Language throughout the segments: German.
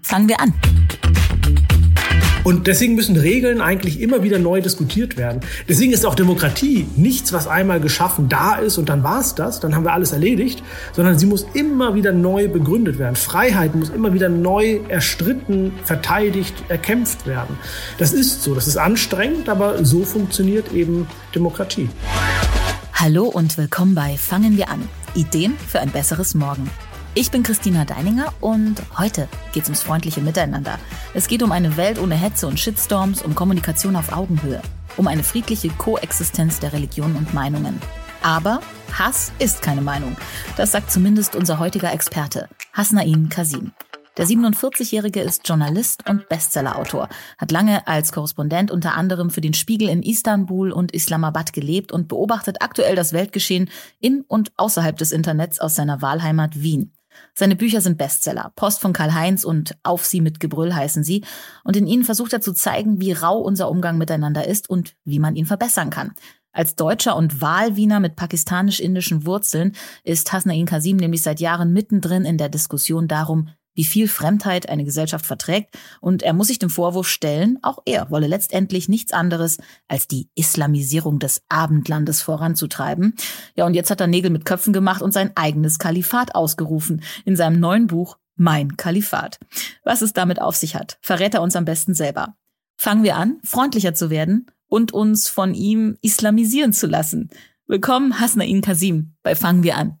Fangen wir an. Und deswegen müssen Regeln eigentlich immer wieder neu diskutiert werden. Deswegen ist auch Demokratie nichts, was einmal geschaffen da ist und dann war es das, dann haben wir alles erledigt, sondern sie muss immer wieder neu begründet werden. Freiheit muss immer wieder neu erstritten, verteidigt, erkämpft werden. Das ist so, das ist anstrengend, aber so funktioniert eben Demokratie. Hallo und willkommen bei Fangen wir an. Ideen für ein besseres Morgen. Ich bin Christina Deininger und heute geht es ums freundliche Miteinander. Es geht um eine Welt ohne Hetze und Shitstorms, um Kommunikation auf Augenhöhe, um eine friedliche Koexistenz der Religionen und Meinungen. Aber Hass ist keine Meinung. Das sagt zumindest unser heutiger Experte, Hasnain Kasim. Der 47-Jährige ist Journalist und Bestsellerautor, hat lange als Korrespondent unter anderem für den Spiegel in Istanbul und Islamabad gelebt und beobachtet aktuell das Weltgeschehen in und außerhalb des Internets aus seiner Wahlheimat Wien. Seine Bücher sind Bestseller. Post von Karl-Heinz und Auf sie mit Gebrüll heißen sie. Und in ihnen versucht er zu zeigen, wie rau unser Umgang miteinander ist und wie man ihn verbessern kann. Als Deutscher und Wahlwiener mit pakistanisch-indischen Wurzeln ist Hasnain Kasim nämlich seit Jahren mittendrin in der Diskussion darum, wie viel Fremdheit eine Gesellschaft verträgt, und er muss sich dem Vorwurf stellen, auch er wolle letztendlich nichts anderes als die Islamisierung des Abendlandes voranzutreiben. Ja, und jetzt hat er Nägel mit Köpfen gemacht und sein eigenes Kalifat ausgerufen in seinem neuen Buch Mein Kalifat. Was es damit auf sich hat, verrät er uns am besten selber. Fangen wir an, freundlicher zu werden und uns von ihm islamisieren zu lassen. Willkommen, Hasnain Kasim, bei Fangen wir an.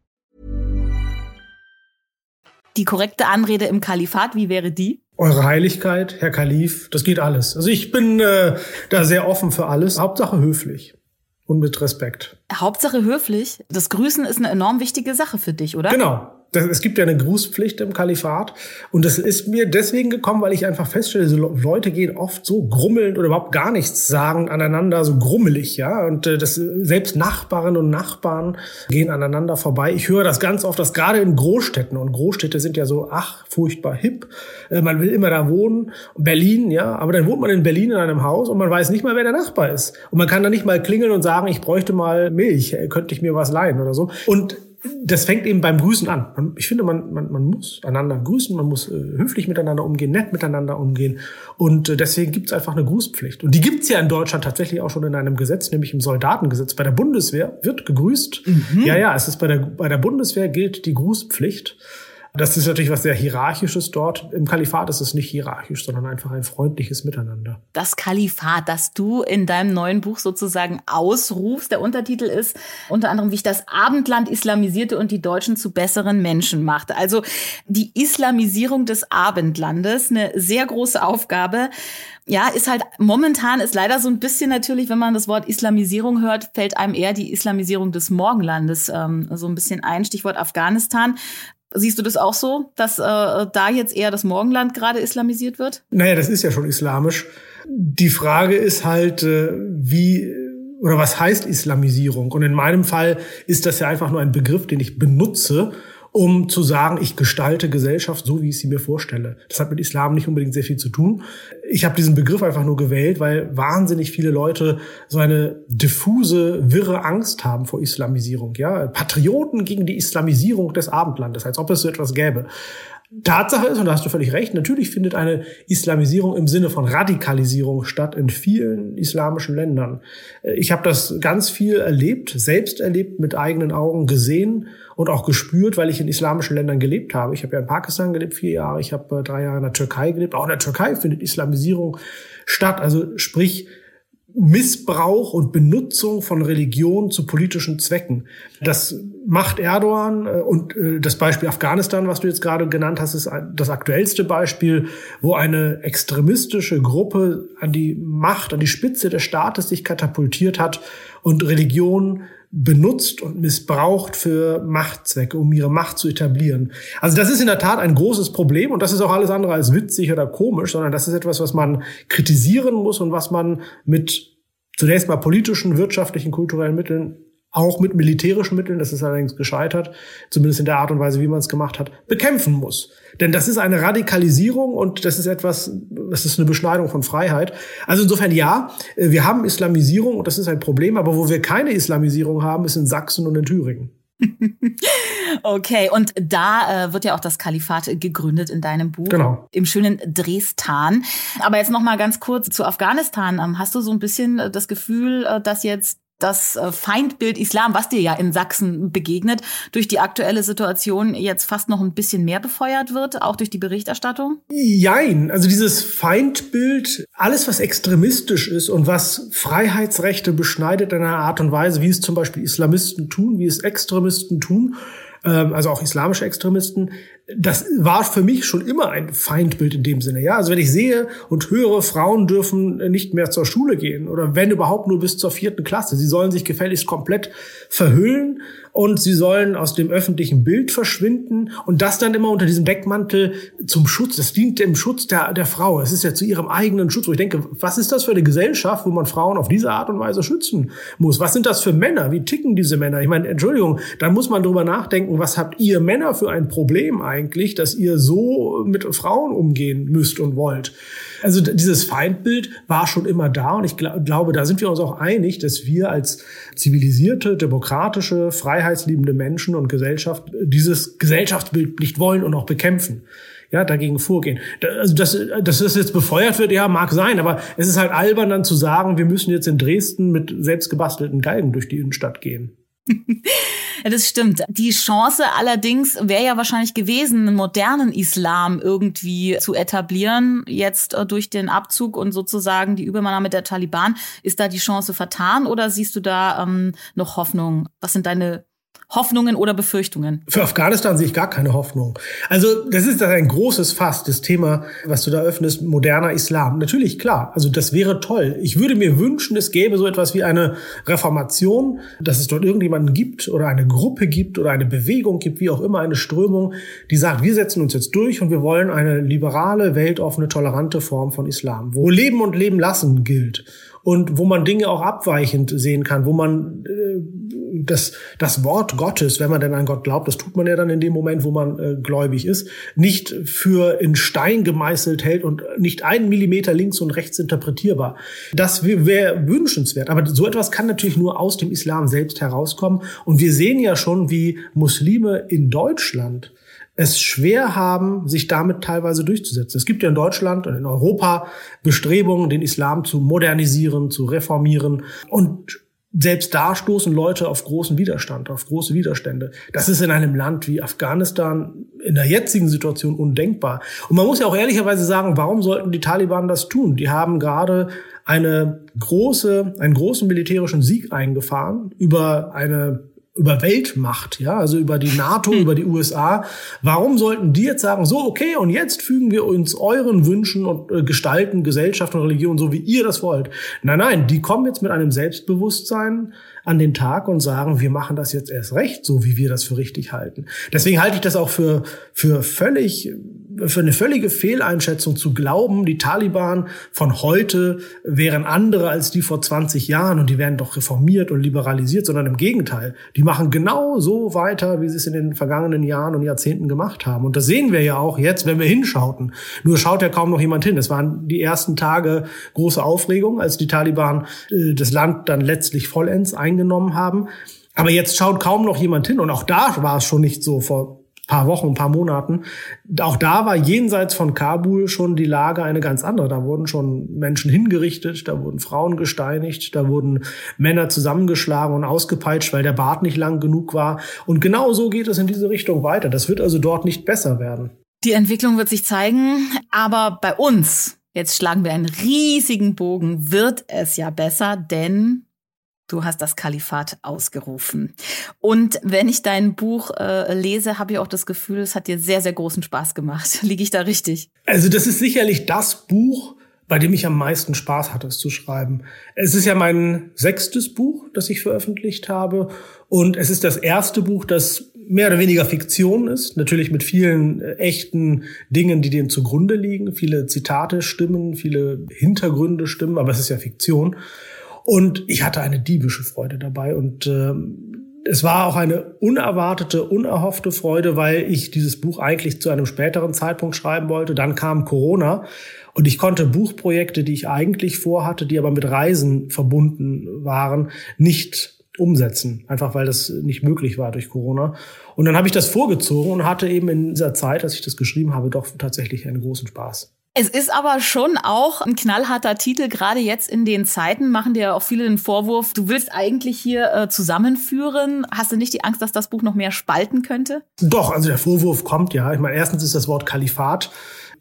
Die korrekte Anrede im Kalifat, wie wäre die? Eure Heiligkeit, Herr Kalif, das geht alles. Also ich bin äh, da sehr offen für alles. Hauptsache höflich und mit Respekt. Hauptsache höflich. Das Grüßen ist eine enorm wichtige Sache für dich, oder? Genau es gibt ja eine Grußpflicht im Kalifat. Und das ist mir deswegen gekommen, weil ich einfach feststelle, so Leute gehen oft so grummelnd oder überhaupt gar nichts sagen aneinander, so grummelig, ja, und äh, das selbst Nachbarinnen und Nachbarn gehen aneinander vorbei. Ich höre das ganz oft, dass gerade in Großstädten und Großstädte sind ja so ach furchtbar hip, äh, man will immer da wohnen, Berlin, ja, aber dann wohnt man in Berlin in einem Haus und man weiß nicht mal, wer der Nachbar ist. Und man kann da nicht mal klingeln und sagen, ich bräuchte mal Milch, könnte ich mir was leihen oder so. Und das fängt eben beim Grüßen an. Ich finde, man, man, man muss einander grüßen, man muss äh, höflich miteinander umgehen, nett miteinander umgehen. Und äh, deswegen gibt es einfach eine Grußpflicht. Und die gibt es ja in Deutschland tatsächlich auch schon in einem Gesetz, nämlich im Soldatengesetz. Bei der Bundeswehr wird gegrüßt. Mhm. Ja, ja, es ist bei der, bei der Bundeswehr gilt die Grußpflicht. Das ist natürlich was sehr Hierarchisches dort. Im Kalifat ist es nicht hierarchisch, sondern einfach ein freundliches Miteinander. Das Kalifat, das du in deinem neuen Buch sozusagen ausrufst, der Untertitel ist unter anderem, wie ich das Abendland islamisierte und die Deutschen zu besseren Menschen machte. Also die Islamisierung des Abendlandes, eine sehr große Aufgabe. Ja, ist halt momentan ist leider so ein bisschen natürlich, wenn man das Wort Islamisierung hört, fällt einem eher die Islamisierung des Morgenlandes ähm, so ein bisschen ein. Stichwort Afghanistan. Siehst du das auch so, dass äh, da jetzt eher das Morgenland gerade islamisiert wird? Naja, das ist ja schon islamisch. Die Frage ist halt, äh, wie oder was heißt Islamisierung? Und in meinem Fall ist das ja einfach nur ein Begriff, den ich benutze, um zu sagen, ich gestalte Gesellschaft so, wie ich sie mir vorstelle. Das hat mit Islam nicht unbedingt sehr viel zu tun. Ich habe diesen Begriff einfach nur gewählt, weil wahnsinnig viele Leute so eine diffuse, wirre Angst haben vor Islamisierung. Ja, Patrioten gegen die Islamisierung des Abendlandes, als ob es so etwas gäbe. Tatsache ist, und da hast du völlig recht, natürlich findet eine Islamisierung im Sinne von Radikalisierung statt in vielen islamischen Ländern. Ich habe das ganz viel erlebt, selbst erlebt, mit eigenen Augen gesehen und auch gespürt, weil ich in islamischen Ländern gelebt habe. Ich habe ja in Pakistan gelebt, vier Jahre, ich habe äh, drei Jahre in der Türkei gelebt. Auch in der Türkei findet Islamisierung statt. Also sprich, Missbrauch und Benutzung von Religion zu politischen Zwecken. Das macht Erdogan äh, und äh, das Beispiel Afghanistan, was du jetzt gerade genannt hast, ist das aktuellste Beispiel, wo eine extremistische Gruppe an die Macht, an die Spitze des Staates sich katapultiert hat und Religion benutzt und missbraucht für Machtzwecke, um ihre Macht zu etablieren. Also das ist in der Tat ein großes Problem und das ist auch alles andere als witzig oder komisch, sondern das ist etwas, was man kritisieren muss und was man mit zunächst mal politischen, wirtschaftlichen, kulturellen Mitteln auch mit militärischen Mitteln, das ist allerdings gescheitert, zumindest in der Art und Weise, wie man es gemacht hat, bekämpfen muss. Denn das ist eine Radikalisierung und das ist etwas, das ist eine Beschneidung von Freiheit. Also insofern ja, wir haben Islamisierung und das ist ein Problem, aber wo wir keine Islamisierung haben, ist in Sachsen und in Thüringen. Okay, und da äh, wird ja auch das Kalifat gegründet in deinem Buch. Genau. Im schönen Drestan. Aber jetzt noch mal ganz kurz zu Afghanistan. Ähm, hast du so ein bisschen äh, das Gefühl, äh, dass jetzt das äh, Feindbild Islam, was dir ja in Sachsen begegnet, durch die aktuelle Situation jetzt fast noch ein bisschen mehr befeuert wird, auch durch die Berichterstattung? Jein. Also dieses Feindbild, alles was extremistisch ist und was Freiheitsrechte beschneidet in einer Art und Weise, wie es zum Beispiel Islamisten tun, wie es Extremisten tun, ähm, also auch islamische Extremisten, das war für mich schon immer ein Feindbild in dem Sinne. Ja, also wenn ich sehe und höre, Frauen dürfen nicht mehr zur Schule gehen oder wenn überhaupt nur bis zur vierten Klasse, sie sollen sich gefälligst komplett verhüllen und sie sollen aus dem öffentlichen Bild verschwinden und das dann immer unter diesem Deckmantel zum Schutz. Das dient dem Schutz der, der Frau. Es ist ja zu ihrem eigenen Schutz, wo ich denke, was ist das für eine Gesellschaft, wo man Frauen auf diese Art und Weise schützen muss? Was sind das für Männer? Wie ticken diese Männer? Ich meine, Entschuldigung, da muss man drüber nachdenken, was habt ihr Männer für ein Problem eigentlich, dass ihr so mit Frauen umgehen müsst und wollt? Also dieses Feindbild war schon immer da und ich glaub, glaube, da sind wir uns auch einig, dass wir als zivilisierte, demokratische, freiheitsliebende Menschen und Gesellschaft dieses Gesellschaftsbild nicht wollen und auch bekämpfen ja, dagegen vorgehen. Also, dass, dass das jetzt befeuert wird, ja, mag sein, aber es ist halt albern dann zu sagen, wir müssen jetzt in Dresden mit selbstgebastelten Galgen durch die Innenstadt gehen. Ja, das stimmt. Die Chance allerdings wäre ja wahrscheinlich gewesen, einen modernen Islam irgendwie zu etablieren. Jetzt äh, durch den Abzug und sozusagen die Übernahme der Taliban. Ist da die Chance vertan oder siehst du da ähm, noch Hoffnung? Was sind deine Hoffnungen oder Befürchtungen? Für Afghanistan sehe ich gar keine Hoffnung. Also das ist ein großes Fass, das Thema, was du da öffnest, moderner Islam. Natürlich, klar, also das wäre toll. Ich würde mir wünschen, es gäbe so etwas wie eine Reformation, dass es dort irgendjemanden gibt oder eine Gruppe gibt oder eine Bewegung gibt, wie auch immer, eine Strömung, die sagt, wir setzen uns jetzt durch und wir wollen eine liberale, weltoffene, tolerante Form von Islam, wo Leben und Leben lassen gilt und wo man Dinge auch abweichend sehen kann, wo man äh, das, das Wort Gottes, wenn man denn an Gott glaubt, das tut man ja dann in dem Moment, wo man äh, gläubig ist, nicht für in Stein gemeißelt hält und nicht einen Millimeter links und rechts interpretierbar. Das wäre wünschenswert. Aber so etwas kann natürlich nur aus dem Islam selbst herauskommen. Und wir sehen ja schon, wie Muslime in Deutschland es schwer haben, sich damit teilweise durchzusetzen. Es gibt ja in Deutschland und in Europa Bestrebungen, den Islam zu modernisieren, zu reformieren. Und selbst da stoßen Leute auf großen Widerstand, auf große Widerstände. Das ist in einem Land wie Afghanistan in der jetzigen Situation undenkbar. Und man muss ja auch ehrlicherweise sagen, warum sollten die Taliban das tun? Die haben gerade eine große, einen großen militärischen Sieg eingefahren über eine über Weltmacht, ja, also über die NATO, hm. über die USA. Warum sollten die jetzt sagen, so, okay, und jetzt fügen wir uns euren Wünschen und äh, gestalten Gesellschaft und Religion so, wie ihr das wollt? Nein, nein, die kommen jetzt mit einem Selbstbewusstsein an den Tag und sagen, wir machen das jetzt erst recht, so wie wir das für richtig halten. Deswegen halte ich das auch für, für völlig für eine völlige Fehleinschätzung zu glauben, die Taliban von heute wären andere als die vor 20 Jahren und die werden doch reformiert und liberalisiert, sondern im Gegenteil. Die machen genau so weiter, wie sie es in den vergangenen Jahren und Jahrzehnten gemacht haben. Und das sehen wir ja auch jetzt, wenn wir hinschauten. Nur schaut ja kaum noch jemand hin. Es waren die ersten Tage große Aufregung, als die Taliban äh, das Land dann letztlich vollends eingenommen haben. Aber jetzt schaut kaum noch jemand hin. Und auch da war es schon nicht so vor paar Wochen, ein paar Monaten. Auch da war jenseits von Kabul schon die Lage eine ganz andere. Da wurden schon Menschen hingerichtet, da wurden Frauen gesteinigt, da wurden Männer zusammengeschlagen und ausgepeitscht, weil der Bart nicht lang genug war. Und genau so geht es in diese Richtung weiter. Das wird also dort nicht besser werden. Die Entwicklung wird sich zeigen, aber bei uns, jetzt schlagen wir einen riesigen Bogen, wird es ja besser, denn Du hast das Kalifat ausgerufen. Und wenn ich dein Buch äh, lese, habe ich auch das Gefühl, es hat dir sehr, sehr großen Spaß gemacht. Liege ich da richtig? Also das ist sicherlich das Buch, bei dem ich am meisten Spaß hatte, es zu schreiben. Es ist ja mein sechstes Buch, das ich veröffentlicht habe. Und es ist das erste Buch, das mehr oder weniger Fiktion ist. Natürlich mit vielen äh, echten Dingen, die dem zugrunde liegen. Viele Zitate stimmen, viele Hintergründe stimmen, aber es ist ja Fiktion. Und ich hatte eine diebische Freude dabei. Und äh, es war auch eine unerwartete, unerhoffte Freude, weil ich dieses Buch eigentlich zu einem späteren Zeitpunkt schreiben wollte. Dann kam Corona und ich konnte Buchprojekte, die ich eigentlich vorhatte, die aber mit Reisen verbunden waren, nicht umsetzen, einfach weil das nicht möglich war durch Corona. Und dann habe ich das vorgezogen und hatte eben in dieser Zeit, als ich das geschrieben habe, doch tatsächlich einen großen Spaß. Es ist aber schon auch ein knallharter Titel. Gerade jetzt in den Zeiten machen dir auch viele den Vorwurf, du willst eigentlich hier äh, zusammenführen. Hast du nicht die Angst, dass das Buch noch mehr spalten könnte? Doch, also der Vorwurf kommt ja. Ich meine, erstens ist das Wort Kalifat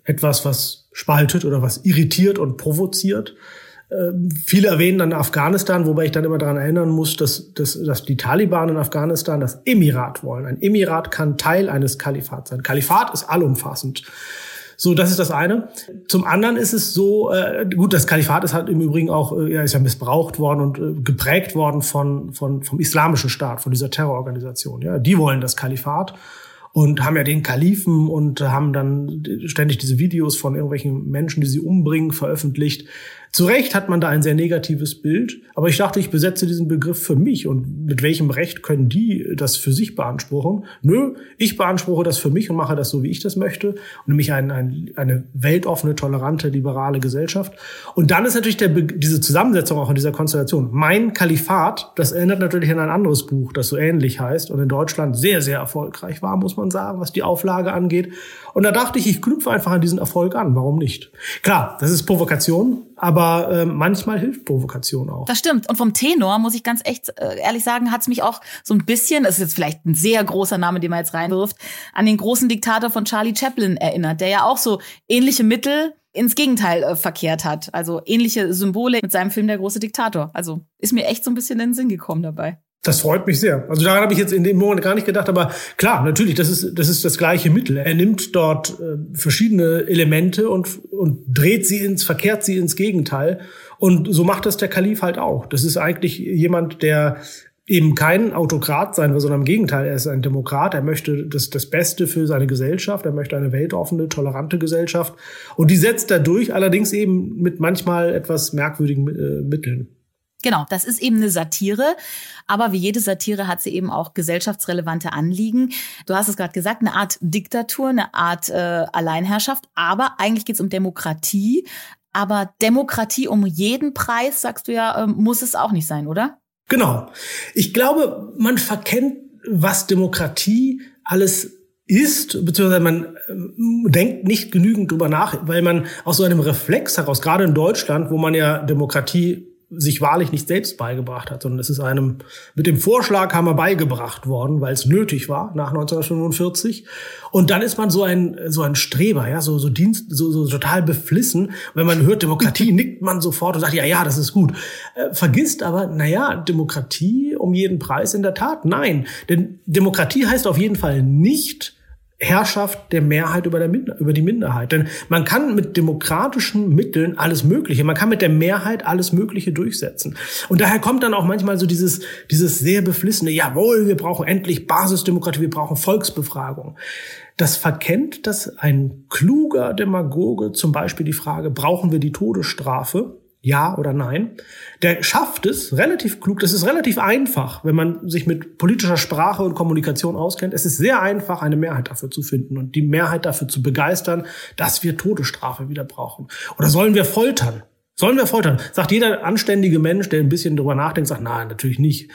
etwas, was spaltet oder was irritiert und provoziert. Ähm, viele erwähnen dann Afghanistan, wobei ich dann immer daran erinnern muss, dass, dass, dass die Taliban in Afghanistan das Emirat wollen. Ein Emirat kann Teil eines Kalifats sein. Kalifat ist allumfassend. So, das ist das eine. Zum anderen ist es so, äh, gut, das Kalifat ist halt im Übrigen auch, äh, ja, ist ja missbraucht worden und äh, geprägt worden von, von, vom islamischen Staat, von dieser Terrororganisation. Ja, die wollen das Kalifat und haben ja den Kalifen und haben dann ständig diese Videos von irgendwelchen Menschen, die sie umbringen, veröffentlicht. Zu Recht hat man da ein sehr negatives Bild, aber ich dachte, ich besetze diesen Begriff für mich und mit welchem Recht können die das für sich beanspruchen? Nö, ich beanspruche das für mich und mache das so, wie ich das möchte, nämlich ein, ein, eine weltoffene, tolerante, liberale Gesellschaft. Und dann ist natürlich der, diese Zusammensetzung auch in dieser Konstellation. Mein Kalifat, das erinnert natürlich an ein anderes Buch, das so ähnlich heißt und in Deutschland sehr, sehr erfolgreich war, muss man sagen, was die Auflage angeht. Und da dachte ich, ich knüpfe einfach an diesen Erfolg an. Warum nicht? Klar, das ist Provokation, aber äh, manchmal hilft Provokation auch. Das stimmt. Und vom Tenor muss ich ganz echt äh, ehrlich sagen, hat es mich auch so ein bisschen, das ist jetzt vielleicht ein sehr großer Name, den man jetzt reinwirft, an den großen Diktator von Charlie Chaplin erinnert, der ja auch so ähnliche Mittel ins Gegenteil äh, verkehrt hat. Also ähnliche Symbole mit seinem Film Der große Diktator. Also ist mir echt so ein bisschen in den Sinn gekommen dabei. Das freut mich sehr. Also daran habe ich jetzt in dem Moment gar nicht gedacht, aber klar, natürlich, das ist das ist das gleiche Mittel. Er nimmt dort äh, verschiedene Elemente und und dreht sie ins verkehrt sie ins Gegenteil und so macht das der Kalif halt auch. Das ist eigentlich jemand, der eben kein Autokrat sein will, sondern im Gegenteil, er ist ein Demokrat, er möchte das, das Beste für seine Gesellschaft, er möchte eine weltoffene, tolerante Gesellschaft und die setzt er durch, allerdings eben mit manchmal etwas merkwürdigen äh, Mitteln. Genau, das ist eben eine Satire. Aber wie jede Satire hat sie eben auch gesellschaftsrelevante Anliegen. Du hast es gerade gesagt, eine Art Diktatur, eine Art äh, Alleinherrschaft. Aber eigentlich geht es um Demokratie. Aber Demokratie um jeden Preis, sagst du ja, äh, muss es auch nicht sein, oder? Genau. Ich glaube, man verkennt, was Demokratie alles ist, beziehungsweise man äh, denkt nicht genügend drüber nach, weil man aus so einem Reflex heraus, gerade in Deutschland, wo man ja Demokratie sich wahrlich nicht selbst beigebracht hat, sondern es ist einem mit dem Vorschlaghammer beigebracht worden, weil es nötig war nach 1945. Und dann ist man so ein so ein Streber, ja, so so Dienst, so, so total beflissen. Wenn man hört Demokratie, nickt man sofort und sagt ja, ja, das ist gut. Äh, vergisst aber, na ja, Demokratie um jeden Preis in der Tat, nein, denn Demokratie heißt auf jeden Fall nicht Herrschaft der Mehrheit über, der über die Minderheit. Denn man kann mit demokratischen Mitteln alles Mögliche, man kann mit der Mehrheit alles Mögliche durchsetzen. Und daher kommt dann auch manchmal so dieses, dieses sehr beflissene, jawohl, wir brauchen endlich Basisdemokratie, wir brauchen Volksbefragung. Das verkennt, dass ein kluger Demagoge zum Beispiel die Frage, brauchen wir die Todesstrafe? Ja oder nein. Der schafft es relativ klug. Das ist relativ einfach, wenn man sich mit politischer Sprache und Kommunikation auskennt. Es ist sehr einfach, eine Mehrheit dafür zu finden und die Mehrheit dafür zu begeistern, dass wir Todesstrafe wieder brauchen. Oder sollen wir foltern? Sollen wir foltern? Sagt jeder anständige Mensch, der ein bisschen drüber nachdenkt, sagt, nein, natürlich nicht.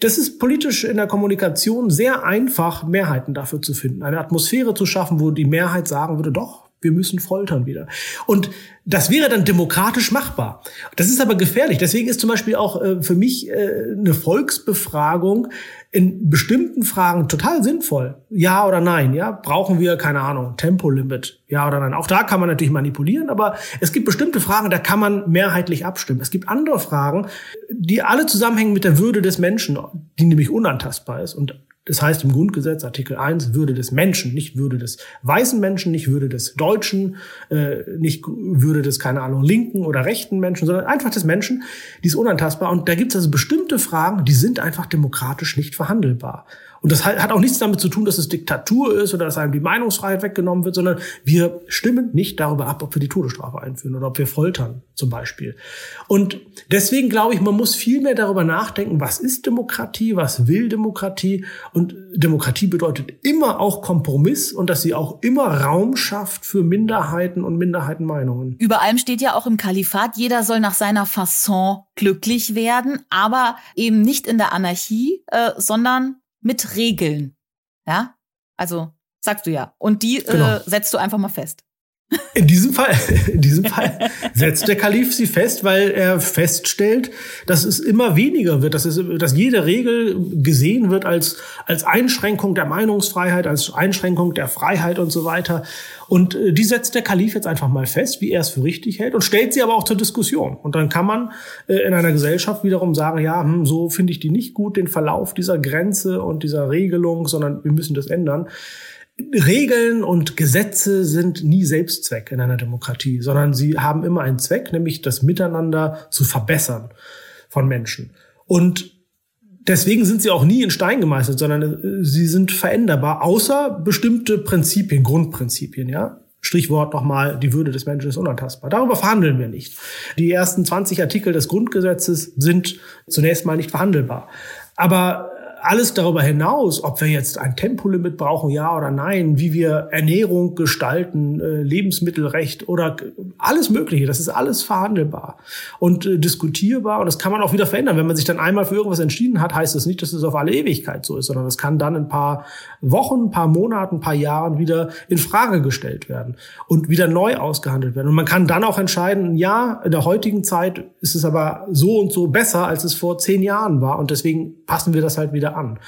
Das ist politisch in der Kommunikation sehr einfach, Mehrheiten dafür zu finden. Eine Atmosphäre zu schaffen, wo die Mehrheit sagen würde, doch, wir müssen foltern wieder. Und das wäre dann demokratisch machbar. Das ist aber gefährlich. Deswegen ist zum Beispiel auch äh, für mich äh, eine Volksbefragung in bestimmten Fragen total sinnvoll. Ja oder nein? Ja, brauchen wir keine Ahnung Tempolimit? Ja oder nein? Auch da kann man natürlich manipulieren, aber es gibt bestimmte Fragen, da kann man mehrheitlich abstimmen. Es gibt andere Fragen, die alle zusammenhängen mit der Würde des Menschen, die nämlich unantastbar ist. Und Das heißt im Grundgesetz Artikel 1 Würde des Menschen, nicht Würde des weißen Menschen, nicht Würde des Deutschen, äh, nicht Würde des, keine Ahnung, linken oder rechten Menschen, sondern einfach des Menschen, die ist unantastbar. Und da gibt es also bestimmte Fragen, die sind einfach demokratisch nicht verhandelbar. Und das hat auch nichts damit zu tun, dass es Diktatur ist oder dass einem die Meinungsfreiheit weggenommen wird, sondern wir stimmen nicht darüber ab, ob wir die Todesstrafe einführen oder ob wir foltern zum Beispiel. Und deswegen glaube ich, man muss viel mehr darüber nachdenken, was ist Demokratie, was will Demokratie. Und Demokratie bedeutet immer auch Kompromiss und dass sie auch immer Raum schafft für Minderheiten und Minderheitenmeinungen. Über allem steht ja auch im Kalifat, jeder soll nach seiner Fasson glücklich werden, aber eben nicht in der Anarchie, äh, sondern mit Regeln. Ja, also sagst du ja. Und die äh, genau. äh, setzt du einfach mal fest. In diesem Fall, in diesem Fall setzt der Kalif sie fest, weil er feststellt, dass es immer weniger wird, dass, es, dass jede Regel gesehen wird als, als Einschränkung der Meinungsfreiheit, als Einschränkung der Freiheit und so weiter. Und äh, die setzt der Kalif jetzt einfach mal fest, wie er es für richtig hält und stellt sie aber auch zur Diskussion. Und dann kann man äh, in einer Gesellschaft wiederum sagen, ja, hm, so finde ich die nicht gut, den Verlauf dieser Grenze und dieser Regelung, sondern wir müssen das ändern. Regeln und Gesetze sind nie Selbstzweck in einer Demokratie, sondern sie haben immer einen Zweck, nämlich das Miteinander zu verbessern von Menschen. Und deswegen sind sie auch nie in Stein gemeißelt, sondern äh, sie sind veränderbar, außer bestimmte Prinzipien, Grundprinzipien, ja. Strichwort nochmal, die Würde des Menschen ist unantastbar. Darüber verhandeln wir nicht. Die ersten 20 Artikel des Grundgesetzes sind zunächst mal nicht verhandelbar. Aber alles darüber hinaus, ob wir jetzt ein Tempolimit brauchen, ja oder nein, wie wir Ernährung gestalten, äh, Lebensmittelrecht oder alles Mögliche, das ist alles verhandelbar und äh, diskutierbar und das kann man auch wieder verändern. Wenn man sich dann einmal für irgendwas entschieden hat, heißt das nicht, dass es auf alle Ewigkeit so ist, sondern das kann dann ein paar Wochen, ein paar Monaten, ein paar Jahren wieder in Frage gestellt werden und wieder neu ausgehandelt werden. Und man kann dann auch entscheiden, ja, in der heutigen Zeit ist es aber so und so besser, als es vor zehn Jahren war und deswegen passen wir das halt wieder an.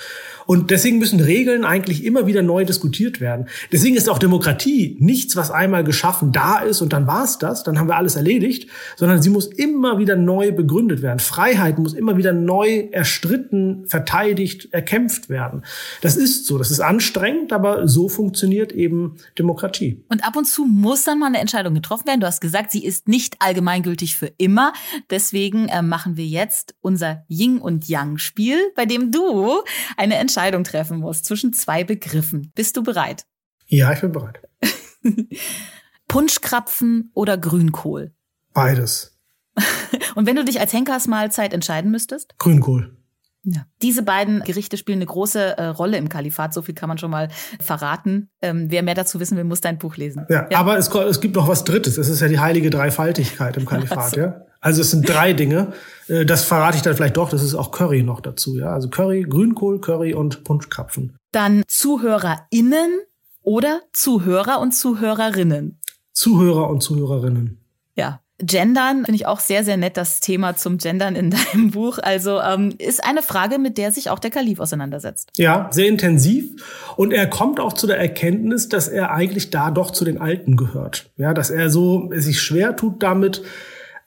Und deswegen müssen Regeln eigentlich immer wieder neu diskutiert werden. Deswegen ist auch Demokratie nichts, was einmal geschaffen da ist und dann war es das, dann haben wir alles erledigt, sondern sie muss immer wieder neu begründet werden. Freiheit muss immer wieder neu erstritten, verteidigt, erkämpft werden. Das ist so, das ist anstrengend, aber so funktioniert eben Demokratie. Und ab und zu muss dann mal eine Entscheidung getroffen werden. Du hast gesagt, sie ist nicht allgemeingültig für immer. Deswegen äh, machen wir jetzt unser Yin und Yang Spiel, bei dem du eine Entscheidung treffen musst zwischen zwei Begriffen. Bist du bereit? Ja, ich bin bereit. Punschkrapfen oder Grünkohl? Beides. Und wenn du dich als Henkersmahlzeit entscheiden müsstest? Grünkohl. Ja. Diese beiden Gerichte spielen eine große äh, Rolle im Kalifat, so viel kann man schon mal verraten. Ähm, wer mehr dazu wissen will, muss dein Buch lesen. Ja, ja. aber es, es, gibt noch was Drittes. Es ist ja die heilige Dreifaltigkeit im Kalifat, so. ja. Also es sind drei Dinge. Äh, das verrate ich dann vielleicht doch. Das ist auch Curry noch dazu, ja. Also Curry, Grünkohl, Curry und Punschkrapfen. Dann ZuhörerInnen oder Zuhörer und Zuhörerinnen. Zuhörer und Zuhörerinnen. Ja, Gendern finde ich auch sehr, sehr nett, das Thema zum Gendern in deinem Buch. Also ähm, ist eine Frage, mit der sich auch der Kalif auseinandersetzt. Ja, sehr intensiv. Und er kommt auch zu der Erkenntnis, dass er eigentlich da doch zu den Alten gehört. Ja, dass er so sich schwer tut damit,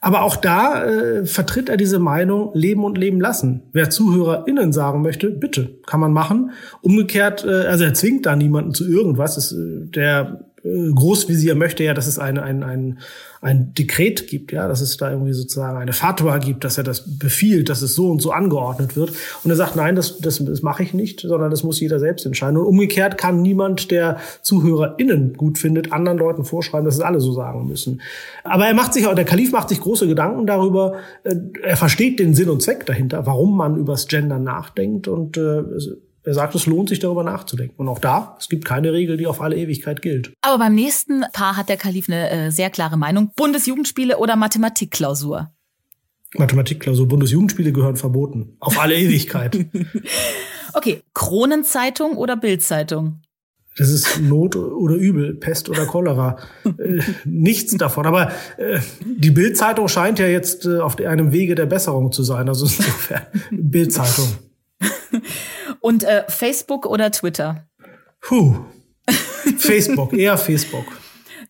aber auch da äh, vertritt er diese Meinung, leben und leben lassen. Wer ZuhörerInnen sagen möchte, bitte, kann man machen. Umgekehrt, äh, also er zwingt da niemanden zu irgendwas. Das, äh, der äh, Großvisier möchte ja, dass es ein, ein, ein, ein Dekret gibt, ja, dass es da irgendwie sozusagen eine Fatwa gibt, dass er das befiehlt, dass es so und so angeordnet wird. Und er sagt, nein, das, das, das mache ich nicht, sondern das muss jeder selbst entscheiden. Und umgekehrt kann niemand, der ZuhörerInnen gut findet, anderen Leuten vorschreiben, dass es alle so sagen müssen. Aber er macht sich, der Kalif macht sich große Gedanken darüber, äh, er versteht den Sinn und Zweck dahinter, warum man übers Gender nachdenkt und äh, er sagt, es lohnt sich darüber nachzudenken. Und auch da, es gibt keine Regel, die auf alle Ewigkeit gilt. Aber beim nächsten Paar hat der Kalif eine äh, sehr klare Meinung. Bundesjugendspiele oder Mathematikklausur? Mathematikklausur, Bundesjugendspiele gehören verboten. Auf alle Ewigkeit. okay, Kronenzeitung oder Bildzeitung? Das ist Not oder Übel, Pest oder Cholera. Äh, nichts davon. Aber äh, die Bildzeitung scheint ja jetzt äh, auf einem Wege der Besserung zu sein. Also insofern Bildzeitung. Und äh, Facebook oder Twitter? Puh. Facebook, eher Facebook.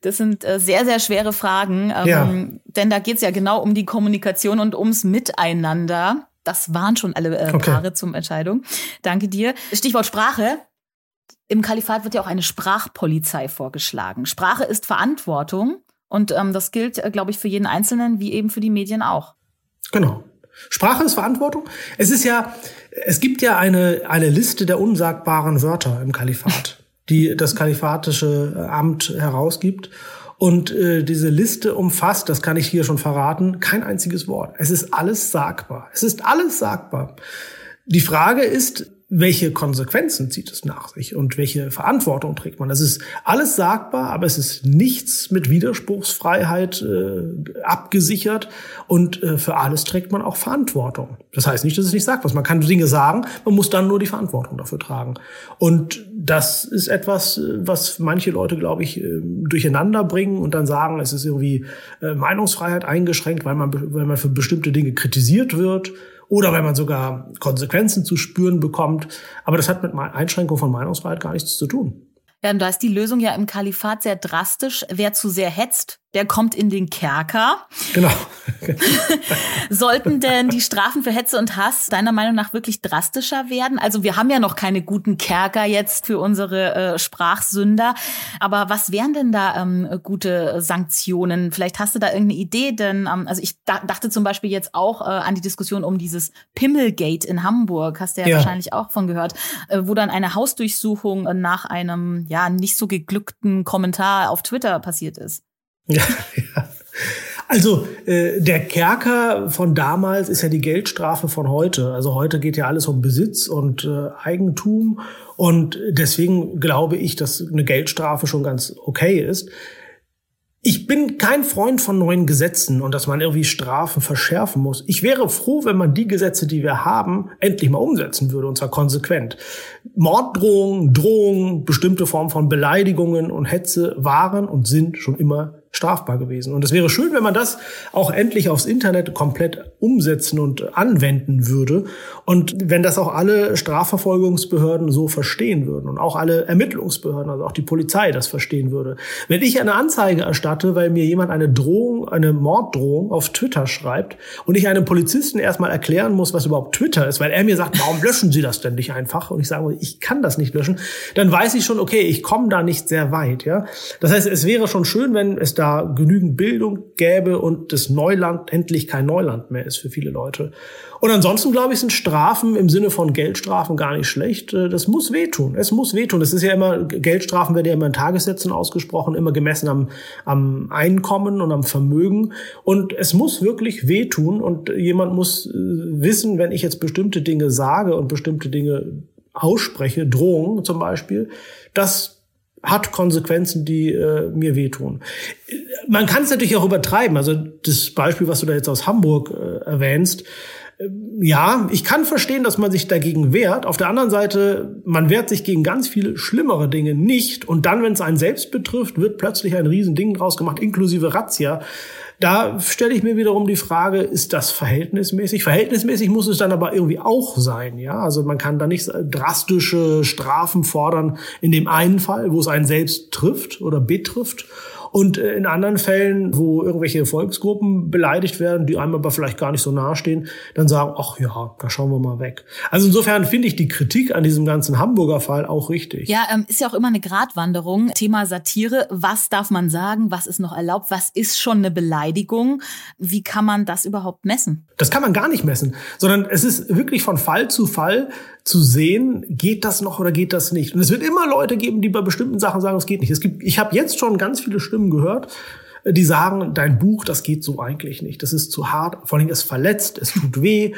Das sind äh, sehr, sehr schwere Fragen. Ähm, ja. Denn da geht es ja genau um die Kommunikation und ums Miteinander. Das waren schon alle äh, Paare okay. zum Entscheidung. Danke dir. Stichwort Sprache. Im Kalifat wird ja auch eine Sprachpolizei vorgeschlagen. Sprache ist Verantwortung und ähm, das gilt, äh, glaube ich, für jeden Einzelnen wie eben für die Medien auch. Genau. Sprache ist Verantwortung. Es ist ja, es gibt ja eine, eine Liste der unsagbaren Wörter im Kalifat, die das kalifatische äh, Amt herausgibt. Und äh, diese Liste umfasst, das kann ich hier schon verraten, kein einziges Wort. Es ist alles sagbar. Es ist alles sagbar. Die Frage ist, welche Konsequenzen zieht es nach sich und welche Verantwortung trägt man. Das ist alles sagbar, aber es ist nichts mit Widerspruchsfreiheit äh, abgesichert und äh, für alles trägt man auch Verantwortung. Das heißt nicht, dass es nicht sagbar ist. Man kann Dinge sagen, man muss dann nur die Verantwortung dafür tragen. Und das ist etwas, was manche Leute, glaube ich, äh, durcheinander bringen und dann sagen, es ist irgendwie äh, Meinungsfreiheit eingeschränkt, weil man, weil man für bestimmte Dinge kritisiert wird oder wenn man sogar Konsequenzen zu spüren bekommt. Aber das hat mit Einschränkung von Meinungsfreiheit gar nichts zu tun. Ja, und da ist die Lösung ja im Kalifat sehr drastisch. Wer zu sehr hetzt, der kommt in den Kerker. Genau. Sollten denn die Strafen für Hetze und Hass deiner Meinung nach wirklich drastischer werden? Also wir haben ja noch keine guten Kerker jetzt für unsere äh, Sprachsünder. Aber was wären denn da ähm, gute Sanktionen? Vielleicht hast du da irgendeine Idee, denn ähm, also ich da, dachte zum Beispiel jetzt auch äh, an die Diskussion um dieses Pimmelgate in Hamburg. Hast du ja, ja. wahrscheinlich auch von gehört, äh, wo dann eine Hausdurchsuchung äh, nach einem ja nicht so geglückten Kommentar auf Twitter passiert ist. Ja, ja. Also äh, der Kerker von damals ist ja die Geldstrafe von heute. Also heute geht ja alles um Besitz und äh, Eigentum und deswegen glaube ich, dass eine Geldstrafe schon ganz okay ist. Ich bin kein Freund von neuen Gesetzen und dass man irgendwie Strafen verschärfen muss. Ich wäre froh, wenn man die Gesetze, die wir haben, endlich mal umsetzen würde, und zwar konsequent. Morddrohungen, Drohungen, bestimmte Formen von Beleidigungen und Hetze waren und sind schon immer strafbar gewesen. Und es wäre schön, wenn man das auch endlich aufs Internet komplett umsetzen und anwenden würde. Und wenn das auch alle Strafverfolgungsbehörden so verstehen würden und auch alle Ermittlungsbehörden, also auch die Polizei das verstehen würde. Wenn ich eine Anzeige erstatte, weil mir jemand eine Drohung, eine Morddrohung auf Twitter schreibt und ich einem Polizisten erstmal erklären muss, was überhaupt Twitter ist, weil er mir sagt, warum löschen Sie das denn nicht einfach? Und ich sage, ich kann das nicht löschen, dann weiß ich schon, okay, ich komme da nicht sehr weit, ja. Das heißt, es wäre schon schön, wenn es da da genügend Bildung gäbe und das Neuland endlich kein Neuland mehr ist für viele Leute. Und ansonsten, glaube ich, sind Strafen im Sinne von Geldstrafen gar nicht schlecht. Äh, das muss wehtun. Es muss wehtun. Es ist ja immer, Geldstrafen werden ja immer in Tagessätzen ausgesprochen, immer gemessen am, am Einkommen und am Vermögen. Und es muss wirklich wehtun. Und jemand muss äh, wissen, wenn ich jetzt bestimmte Dinge sage und bestimmte Dinge ausspreche, Drohungen zum Beispiel, dass hat Konsequenzen, die äh, mir wehtun. Man kann es natürlich auch übertreiben. Also das Beispiel, was du da jetzt aus Hamburg äh, erwähnst, äh, ja, ich kann verstehen, dass man sich dagegen wehrt. Auf der anderen Seite, man wehrt sich gegen ganz viele schlimmere Dinge nicht. Und dann, wenn es einen selbst betrifft, wird plötzlich ein Riesending draus gemacht, inklusive Razzia. Da stelle ich mir wiederum die Frage, ist das verhältnismäßig? Verhältnismäßig muss es dann aber irgendwie auch sein, ja? Also man kann da nicht drastische Strafen fordern in dem einen Fall, wo es einen selbst trifft oder betrifft und äh, in anderen Fällen, wo irgendwelche Volksgruppen beleidigt werden, die einem aber vielleicht gar nicht so nahestehen, dann sagen, ach ja, da schauen wir mal weg. Also insofern finde ich die Kritik an diesem ganzen Hamburger Fall auch richtig. Ja, ähm, ist ja auch immer eine Gratwanderung. Thema Satire. Was darf man sagen? Was ist noch erlaubt? Was ist schon eine Beleidigung? Wie kann man das überhaupt messen? Das kann man gar nicht messen, sondern es ist wirklich von Fall zu Fall zu sehen, geht das noch oder geht das nicht. Und es wird immer Leute geben, die bei bestimmten Sachen sagen, es geht nicht. Es gibt, ich habe jetzt schon ganz viele Stimmen gehört, die sagen, dein Buch, das geht so eigentlich nicht. Das ist zu hart, vor allem es verletzt, es tut weh.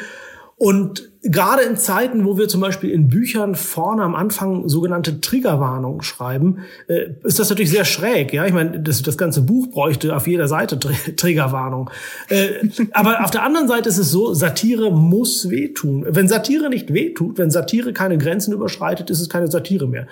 Und gerade in Zeiten, wo wir zum Beispiel in Büchern vorne am Anfang sogenannte Triggerwarnungen schreiben, äh, ist das natürlich sehr schräg. Ja, ich meine, das, das ganze Buch bräuchte auf jeder Seite Tr Triggerwarnung. Äh, aber auf der anderen Seite ist es so, Satire muss wehtun. Wenn Satire nicht wehtut, wenn Satire keine Grenzen überschreitet, ist es keine Satire mehr.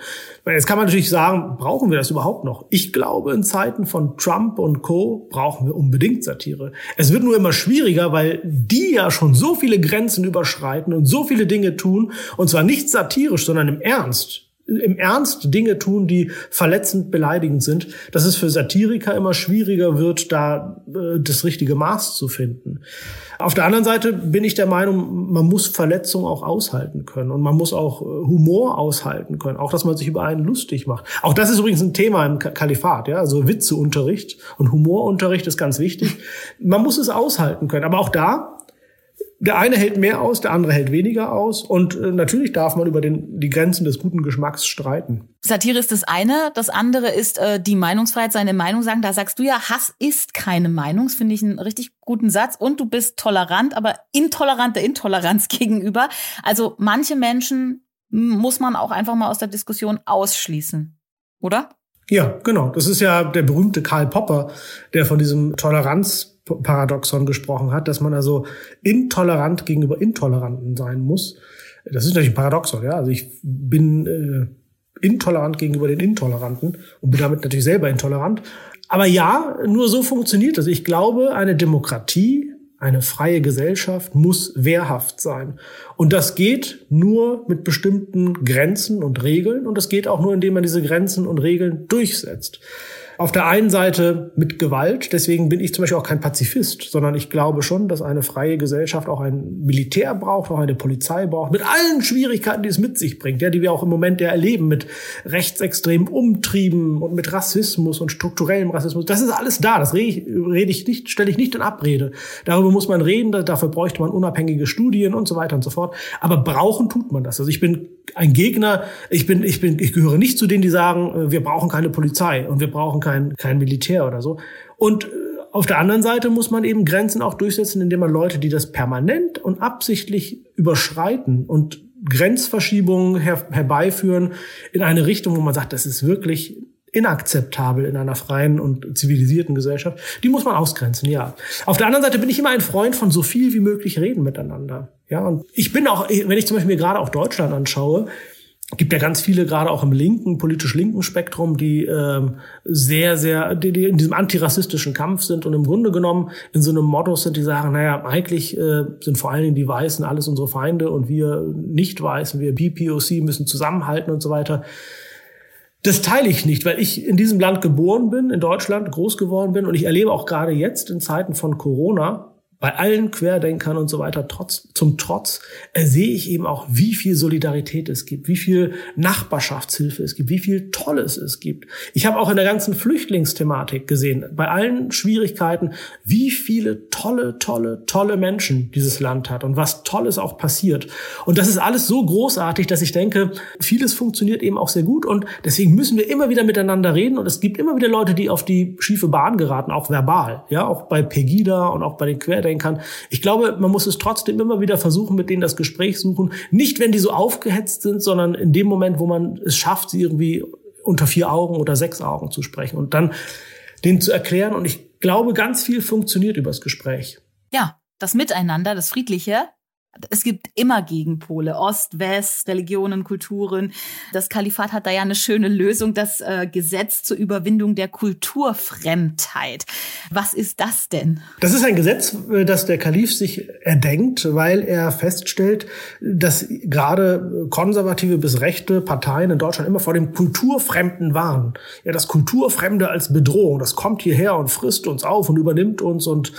Jetzt kann man natürlich sagen, brauchen wir das überhaupt noch? Ich glaube, in Zeiten von Trump und Co. brauchen wir unbedingt Satire. Es wird nur immer schwieriger, weil die ja schon so viele Grenzen überschreiten so viele Dinge tun, und zwar nicht satirisch, sondern im Ernst, im Ernst Dinge tun, die verletzend beleidigend sind, dass es für Satiriker immer schwieriger wird, da äh, das richtige Maß zu finden. Auf der anderen Seite bin ich der Meinung, man muss Verletzungen auch aushalten können und man muss auch äh, Humor aushalten können, auch dass man sich über einen lustig macht. Auch das ist übrigens ein Thema im Kalifat, ja, also Witzeunterricht und Humorunterricht ist ganz wichtig. Man muss es aushalten können, aber auch da der eine hält mehr aus, der andere hält weniger aus. Und äh, natürlich darf man über den, die Grenzen des guten Geschmacks streiten. Satire ist das eine. Das andere ist äh, die Meinungsfreiheit, seine Meinung sagen. Da sagst du ja, Hass ist keine Meinung. Das finde ich einen richtig guten Satz. Und du bist tolerant, aber intolerant der Intoleranz gegenüber. Also manche Menschen muss man auch einfach mal aus der Diskussion ausschließen. Oder? Ja, genau. Das ist ja der berühmte Karl Popper, der von diesem Toleranzparadoxon gesprochen hat, dass man also intolerant gegenüber Intoleranten sein muss. Das ist natürlich ein Paradoxon, ja. Also ich bin äh, intolerant gegenüber den Intoleranten und bin damit natürlich selber intolerant. Aber ja, nur so funktioniert das. Ich glaube, eine Demokratie eine freie Gesellschaft muss wehrhaft sein. Und das geht nur mit bestimmten Grenzen und Regeln. Und das geht auch nur, indem man diese Grenzen und Regeln durchsetzt auf der einen Seite mit Gewalt. Deswegen bin ich zum Beispiel auch kein Pazifist, sondern ich glaube schon, dass eine freie Gesellschaft auch ein Militär braucht, auch eine Polizei braucht, mit allen Schwierigkeiten, die es mit sich bringt, ja, die wir auch im Moment ja erleben, mit rechtsextremen Umtrieben und mit Rassismus und strukturellem Rassismus. Das ist alles da. Das rede ich, rede ich nicht, stelle ich nicht in Abrede. Darüber muss man reden, dafür bräuchte man unabhängige Studien und so weiter und so fort. Aber brauchen tut man das. Also ich bin ein Gegner, ich bin, ich bin, ich gehöre nicht zu denen, die sagen, äh, wir brauchen keine Polizei und wir brauchen kein, kein Militär oder so. Und äh, auf der anderen Seite muss man eben Grenzen auch durchsetzen, indem man Leute, die das permanent und absichtlich überschreiten und Grenzverschiebungen her herbeiführen in eine Richtung, wo man sagt, das ist wirklich inakzeptabel in einer freien und zivilisierten Gesellschaft. Die muss man ausgrenzen, ja. Auf der anderen Seite bin ich immer ein Freund von so viel wie möglich reden miteinander. Ja, und ich bin auch, wenn ich zum Beispiel mir gerade auch Deutschland anschaue, gibt ja ganz viele, gerade auch im linken, politisch linken Spektrum, die ähm, sehr, sehr, die, die in diesem antirassistischen Kampf sind und im Grunde genommen in so einem Motto sind, die sagen, naja, eigentlich äh, sind vor allen Dingen die Weißen alles unsere Feinde und wir Nicht-Weißen, wir BPOC müssen zusammenhalten und so weiter. Das teile ich nicht, weil ich in diesem Land geboren bin, in Deutschland groß geworden bin und ich erlebe auch gerade jetzt in Zeiten von Corona, bei allen Querdenkern und so weiter, trotz, zum Trotz, äh, sehe ich eben auch, wie viel Solidarität es gibt, wie viel Nachbarschaftshilfe es gibt, wie viel Tolles es gibt. Ich habe auch in der ganzen Flüchtlingsthematik gesehen, bei allen Schwierigkeiten, wie viele tolle, tolle, tolle Menschen dieses Land hat und was Tolles auch passiert. Und das ist alles so großartig, dass ich denke, vieles funktioniert eben auch sehr gut und deswegen müssen wir immer wieder miteinander reden und es gibt immer wieder Leute, die auf die schiefe Bahn geraten, auch verbal, ja, auch bei Pegida und auch bei den Querdenkern kann. Ich glaube, man muss es trotzdem immer wieder versuchen, mit denen das Gespräch suchen. Nicht, wenn die so aufgehetzt sind, sondern in dem Moment, wo man es schafft, sie irgendwie unter vier Augen oder sechs Augen zu sprechen und dann denen zu erklären. Und ich glaube, ganz viel funktioniert übers Gespräch. Ja, das Miteinander, das Friedliche, es gibt immer Gegenpole, Ost, West, Religionen, Kulturen. Das Kalifat hat da ja eine schöne Lösung, das äh, Gesetz zur Überwindung der Kulturfremdheit. Was ist das denn? Das ist ein Gesetz, äh, das der Kalif sich erdenkt, weil er feststellt, dass gerade konservative bis rechte Parteien in Deutschland immer vor dem Kulturfremden waren. Ja, das Kulturfremde als Bedrohung, das kommt hierher und frisst uns auf und übernimmt uns und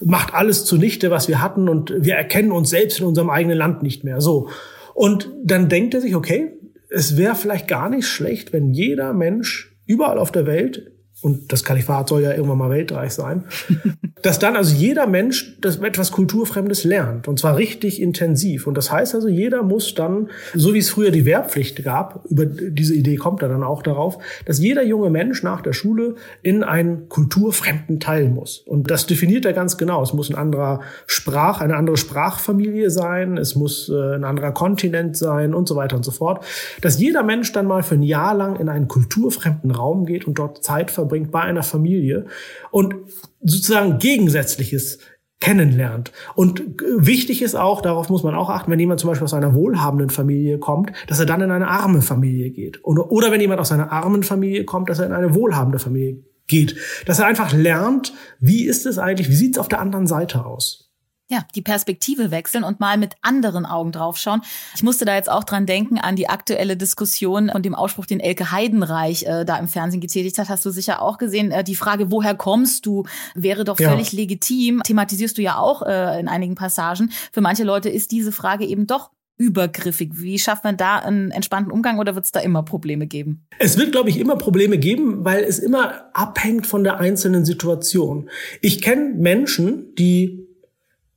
macht alles zunichte, was wir hatten und wir erkennen uns selbst in unserem eigenen Land nicht mehr. So. Und dann denkt er sich, okay, es wäre vielleicht gar nicht schlecht, wenn jeder Mensch überall auf der Welt und das Kalifat soll ja irgendwann mal weltreich sein, dass dann also jeder Mensch das etwas Kulturfremdes lernt und zwar richtig intensiv. Und das heißt also, jeder muss dann, so wie es früher die Wehrpflicht gab, über diese Idee kommt er dann auch darauf, dass jeder junge Mensch nach der Schule in einen kulturfremden Teil muss. Und das definiert er ganz genau. Es muss ein anderer Sprach, eine andere Sprachfamilie sein, es muss äh, ein anderer Kontinent sein und so weiter und so fort. Dass jeder Mensch dann mal für ein Jahr lang in einen kulturfremden Raum geht und dort Zeit verbringt verbringt bei einer Familie und sozusagen Gegensätzliches kennenlernt. Und wichtig ist auch, darauf muss man auch achten, wenn jemand zum Beispiel aus einer wohlhabenden Familie kommt, dass er dann in eine arme Familie geht. Oder, oder wenn jemand aus einer armen Familie kommt, dass er in eine wohlhabende Familie geht. Dass er einfach lernt, wie ist es eigentlich, wie sieht es auf der anderen Seite aus? Ja, die Perspektive wechseln und mal mit anderen Augen draufschauen. Ich musste da jetzt auch dran denken an die aktuelle Diskussion von dem Ausspruch, den Elke Heidenreich äh, da im Fernsehen getätigt hat. Hast du sicher auch gesehen. Äh, die Frage, woher kommst du, wäre doch völlig ja. legitim. Thematisierst du ja auch äh, in einigen Passagen. Für manche Leute ist diese Frage eben doch übergriffig. Wie schafft man da einen entspannten Umgang oder wird es da immer Probleme geben? Es wird, glaube ich, immer Probleme geben, weil es immer abhängt von der einzelnen Situation. Ich kenne Menschen, die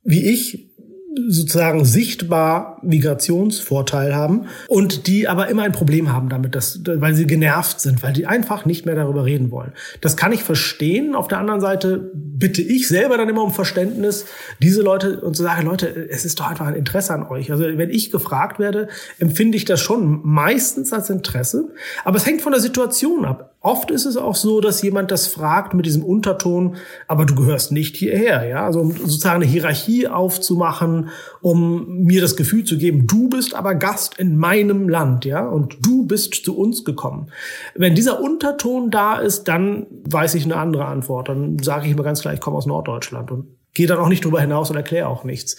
wie ich sozusagen sichtbar Migrationsvorteil haben und die aber immer ein Problem haben damit, dass, weil sie genervt sind, weil die einfach nicht mehr darüber reden wollen. Das kann ich verstehen. Auf der anderen Seite bitte ich selber dann immer um Verständnis, diese Leute und zu sagen, Leute, es ist doch einfach ein Interesse an euch. Also wenn ich gefragt werde, empfinde ich das schon meistens als Interesse, aber es hängt von der Situation ab. Oft ist es auch so, dass jemand das fragt mit diesem Unterton, aber du gehörst nicht hierher, ja? Also um sozusagen eine Hierarchie aufzumachen, um mir das Gefühl zu geben, du bist aber Gast in meinem Land, ja? Und du bist zu uns gekommen. Wenn dieser Unterton da ist, dann weiß ich eine andere Antwort. Dann sage ich immer ganz klar, ich komme aus Norddeutschland und gehe dann auch nicht drüber hinaus und erkläre auch nichts.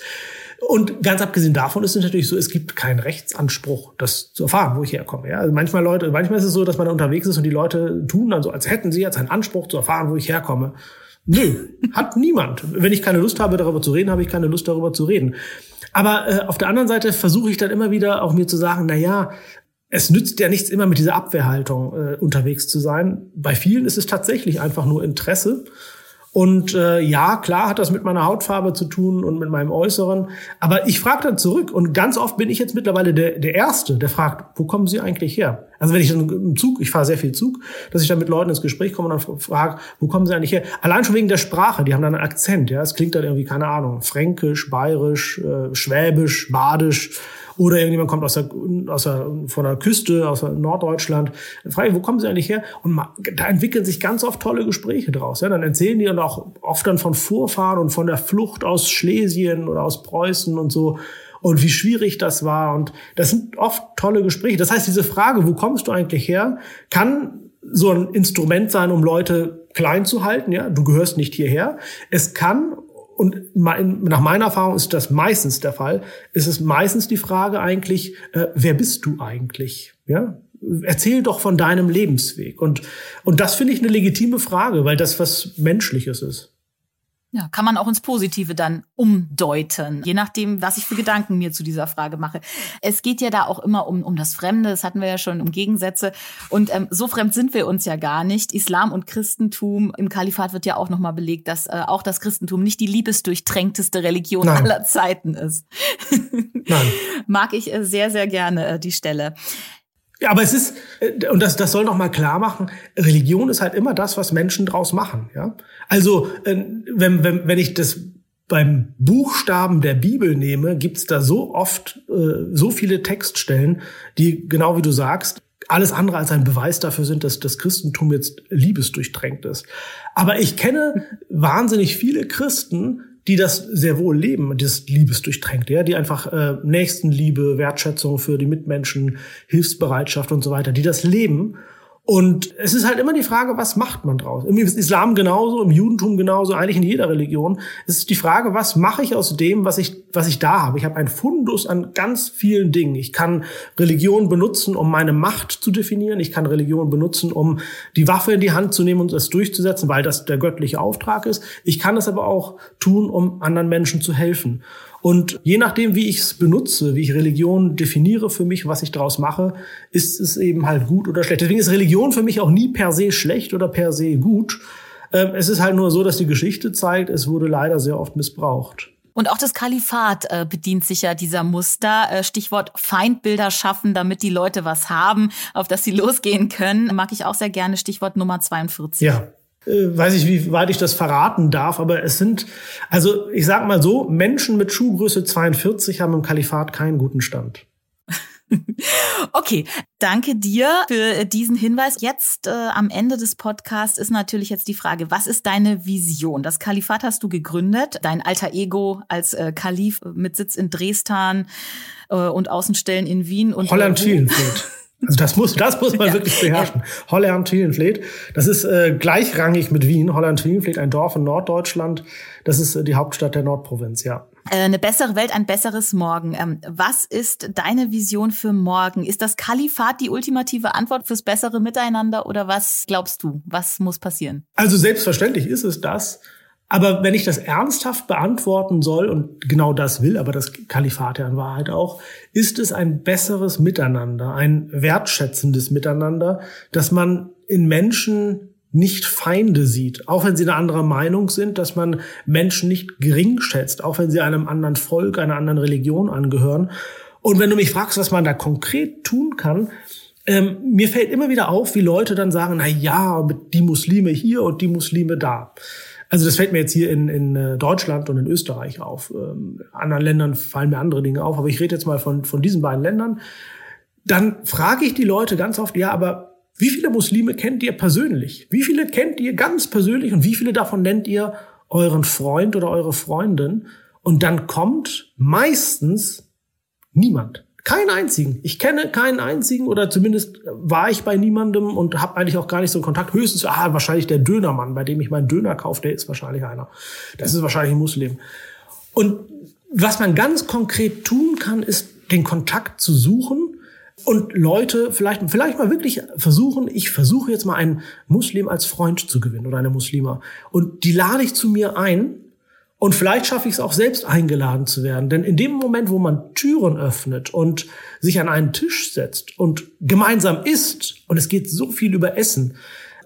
Und ganz abgesehen davon ist es natürlich so, es gibt keinen Rechtsanspruch, das zu erfahren, wo ich herkomme. Ja? Also manchmal Leute, manchmal ist es so, dass man da unterwegs ist und die Leute tun dann so, als hätten sie jetzt einen Anspruch zu erfahren, wo ich herkomme. Nö, hat niemand. Wenn ich keine Lust habe, darüber zu reden, habe ich keine Lust, darüber zu reden. Aber äh, auf der anderen Seite versuche ich dann immer wieder auch mir zu sagen, na ja, es nützt ja nichts, immer mit dieser Abwehrhaltung äh, unterwegs zu sein. Bei vielen ist es tatsächlich einfach nur Interesse. Und äh, ja, klar hat das mit meiner Hautfarbe zu tun und mit meinem Äußeren. Aber ich frage dann zurück und ganz oft bin ich jetzt mittlerweile der, der Erste, der fragt, wo kommen Sie eigentlich her? Also wenn ich dann im Zug, ich fahre sehr viel Zug, dass ich dann mit Leuten ins Gespräch komme und dann frage, wo kommen Sie eigentlich her? Allein schon wegen der Sprache, die haben dann einen Akzent, ja. Es klingt dann irgendwie, keine Ahnung, fränkisch, bayerisch, äh, schwäbisch, badisch oder irgendjemand kommt aus der, aus der, von der Küste, aus Norddeutschland. Dann frage ich, wo kommen sie eigentlich her? Und da entwickeln sich ganz oft tolle Gespräche draus. Ja, dann erzählen die dann auch oft dann von Vorfahren und von der Flucht aus Schlesien oder aus Preußen und so und wie schwierig das war. Und das sind oft tolle Gespräche. Das heißt, diese Frage, wo kommst du eigentlich her, kann so ein Instrument sein, um Leute klein zu halten. Ja, du gehörst nicht hierher. Es kann und mein, nach meiner Erfahrung ist das meistens der Fall, ist es meistens die Frage eigentlich, äh, wer bist du eigentlich? Ja? Erzähl doch von deinem Lebensweg. Und, und das finde ich eine legitime Frage, weil das was Menschliches ist. Ja, kann man auch ins Positive dann umdeuten, je nachdem, was ich für Gedanken mir zu dieser Frage mache. Es geht ja da auch immer um, um das Fremde, das hatten wir ja schon, um Gegensätze. Und ähm, so fremd sind wir uns ja gar nicht. Islam und Christentum, im Kalifat wird ja auch nochmal belegt, dass äh, auch das Christentum nicht die liebesdurchtränkteste Religion Nein. aller Zeiten ist. Nein. Mag ich äh, sehr, sehr gerne äh, die Stelle. Ja, aber es ist, äh, und das, das soll noch mal klar machen, Religion ist halt immer das, was Menschen draus machen. Ja? Also, äh, wenn, wenn, wenn ich das beim Buchstaben der Bibel nehme, gibt's da so oft äh, so viele Textstellen, die, genau wie du sagst, alles andere als ein Beweis dafür sind, dass das Christentum jetzt liebesdurchdrängt ist. Aber ich kenne wahnsinnig viele Christen, die das sehr wohl leben, das Liebesdurchtränkte, ja, die einfach äh, Nächstenliebe, Wertschätzung für die Mitmenschen, Hilfsbereitschaft und so weiter, die das leben und es ist halt immer die Frage, was macht man draus? Im Islam genauso, im Judentum genauso, eigentlich in jeder Religion. Es ist die Frage, was mache ich aus dem, was ich, was ich da habe? Ich habe einen Fundus an ganz vielen Dingen. Ich kann Religion benutzen, um meine Macht zu definieren. Ich kann Religion benutzen, um die Waffe in die Hand zu nehmen und es durchzusetzen, weil das der göttliche Auftrag ist. Ich kann es aber auch tun, um anderen Menschen zu helfen. Und je nachdem, wie ich es benutze, wie ich Religion definiere für mich, was ich daraus mache, ist es eben halt gut oder schlecht. Deswegen ist Religion für mich auch nie per se schlecht oder per se gut. Ähm, es ist halt nur so, dass die Geschichte zeigt, es wurde leider sehr oft missbraucht. Und auch das Kalifat äh, bedient sich ja dieser Muster. Äh, Stichwort Feindbilder schaffen, damit die Leute was haben, auf das sie losgehen können. Mag ich auch sehr gerne. Stichwort Nummer 42. Ja, äh, weiß ich, wie weit ich das verraten darf, aber es sind, also ich sag mal so, Menschen mit Schuhgröße 42 haben im Kalifat keinen guten Stand. Okay, danke dir für diesen Hinweis. Jetzt äh, am Ende des Podcasts ist natürlich jetzt die Frage, was ist deine Vision? Das Kalifat hast du gegründet, dein alter Ego als äh, Kalif mit Sitz in Dresden äh, und Außenstellen in Wien und Holland Schielenfeld. Also das muss, das muss man ja. wirklich beherrschen. Holland-Thielenfleet, das ist äh, gleichrangig mit Wien. Holland-Thielenfleet, ein Dorf in Norddeutschland. Das ist äh, die Hauptstadt der Nordprovinz, ja. Äh, eine bessere Welt, ein besseres Morgen. Ähm, was ist deine Vision für morgen? Ist das Kalifat die ultimative Antwort fürs bessere Miteinander oder was glaubst du? Was muss passieren? Also selbstverständlich ist es das. Aber wenn ich das ernsthaft beantworten soll, und genau das will aber das Kalifat ja in Wahrheit auch, ist es ein besseres Miteinander, ein wertschätzendes Miteinander, dass man in Menschen nicht Feinde sieht, auch wenn sie eine andere Meinung sind, dass man Menschen nicht gering schätzt, auch wenn sie einem anderen Volk, einer anderen Religion angehören. Und wenn du mich fragst, was man da konkret tun kann, ähm, mir fällt immer wieder auf, wie Leute dann sagen, na ja, die Muslime hier und die Muslime da. Also das fällt mir jetzt hier in, in äh, Deutschland und in Österreich auf. Ähm, anderen Ländern fallen mir andere Dinge auf, aber ich rede jetzt mal von, von diesen beiden Ländern. Dann frage ich die Leute ganz oft, ja, aber wie viele Muslime kennt ihr persönlich? Wie viele kennt ihr ganz persönlich und wie viele davon nennt ihr euren Freund oder eure Freundin? Und dann kommt meistens niemand. Keinen einzigen. Ich kenne keinen einzigen oder zumindest war ich bei niemandem und habe eigentlich auch gar nicht so einen Kontakt. Höchstens, ah, wahrscheinlich der Dönermann, bei dem ich meinen Döner kaufe, der ist wahrscheinlich einer. Das ist wahrscheinlich ein Muslim. Und was man ganz konkret tun kann, ist den Kontakt zu suchen und Leute vielleicht, vielleicht mal wirklich versuchen, ich versuche jetzt mal einen Muslim als Freund zu gewinnen oder eine Muslima. Und die lade ich zu mir ein und vielleicht schaffe ich es auch selbst eingeladen zu werden. Denn in dem Moment, wo man Türen öffnet und sich an einen Tisch setzt und gemeinsam isst, und es geht so viel über Essen,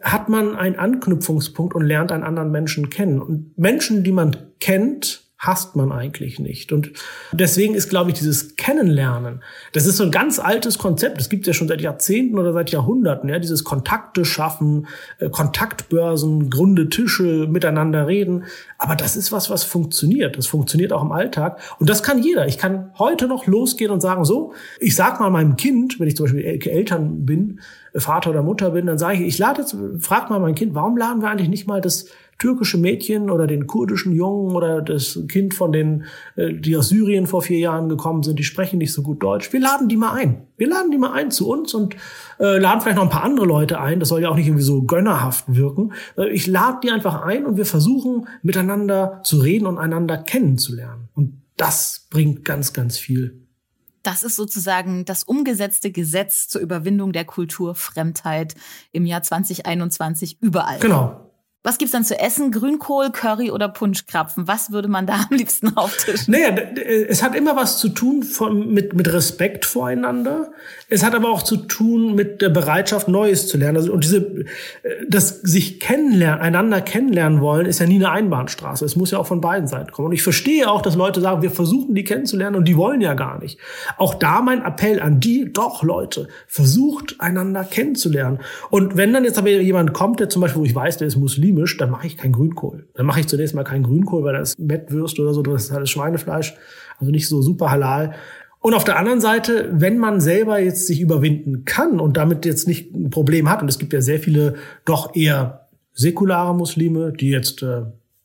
hat man einen Anknüpfungspunkt und lernt einen anderen Menschen kennen. Und Menschen, die man kennt, hasst man eigentlich nicht. Und deswegen ist, glaube ich, dieses Kennenlernen, das ist so ein ganz altes Konzept. Das gibt es ja schon seit Jahrzehnten oder seit Jahrhunderten. Ja, dieses Kontakte schaffen, äh, Kontaktbörsen, Grunde Tische, miteinander reden. Aber das ist was, was funktioniert. Das funktioniert auch im Alltag. Und das kann jeder. Ich kann heute noch losgehen und sagen, so, ich sag mal meinem Kind, wenn ich zum Beispiel Eltern bin, Vater oder Mutter bin, dann sage ich, ich lade jetzt, frag mal mein Kind, warum laden wir eigentlich nicht mal das türkische Mädchen oder den kurdischen Jungen oder das Kind von den, äh, die aus Syrien vor vier Jahren gekommen sind, die sprechen nicht so gut Deutsch. Wir laden die mal ein. Wir laden die mal ein zu uns und äh, laden vielleicht noch ein paar andere Leute ein. Das soll ja auch nicht irgendwie so gönnerhaft wirken. Äh, ich lade die einfach ein und wir versuchen miteinander zu reden und einander kennenzulernen. Und das bringt ganz, ganz viel. Das ist sozusagen das umgesetzte Gesetz zur Überwindung der Kulturfremdheit im Jahr 2021 überall. Genau. Was gibt's dann zu essen? Grünkohl, Curry oder Punschkrapfen? Was würde man da am liebsten auftischen? Naja, es hat immer was zu tun von, mit, mit Respekt voreinander. Es hat aber auch zu tun mit der Bereitschaft, Neues zu lernen. Also, und diese, das sich kennenlernen, einander kennenlernen wollen, ist ja nie eine Einbahnstraße. Es muss ja auch von beiden Seiten kommen. Und ich verstehe auch, dass Leute sagen, wir versuchen die kennenzulernen und die wollen ja gar nicht. Auch da mein Appell an die, doch Leute, versucht einander kennenzulernen. Und wenn dann jetzt aber jemand kommt, der zum Beispiel, wo ich weiß, der ist Muslim, mischt, dann mache ich kein Grünkohl. Dann mache ich zunächst mal kein Grünkohl, weil das ist Mettwürst oder so, das ist alles Schweinefleisch, also nicht so super halal. Und auf der anderen Seite, wenn man selber jetzt sich überwinden kann und damit jetzt nicht ein Problem hat, und es gibt ja sehr viele doch eher säkulare Muslime, die jetzt äh,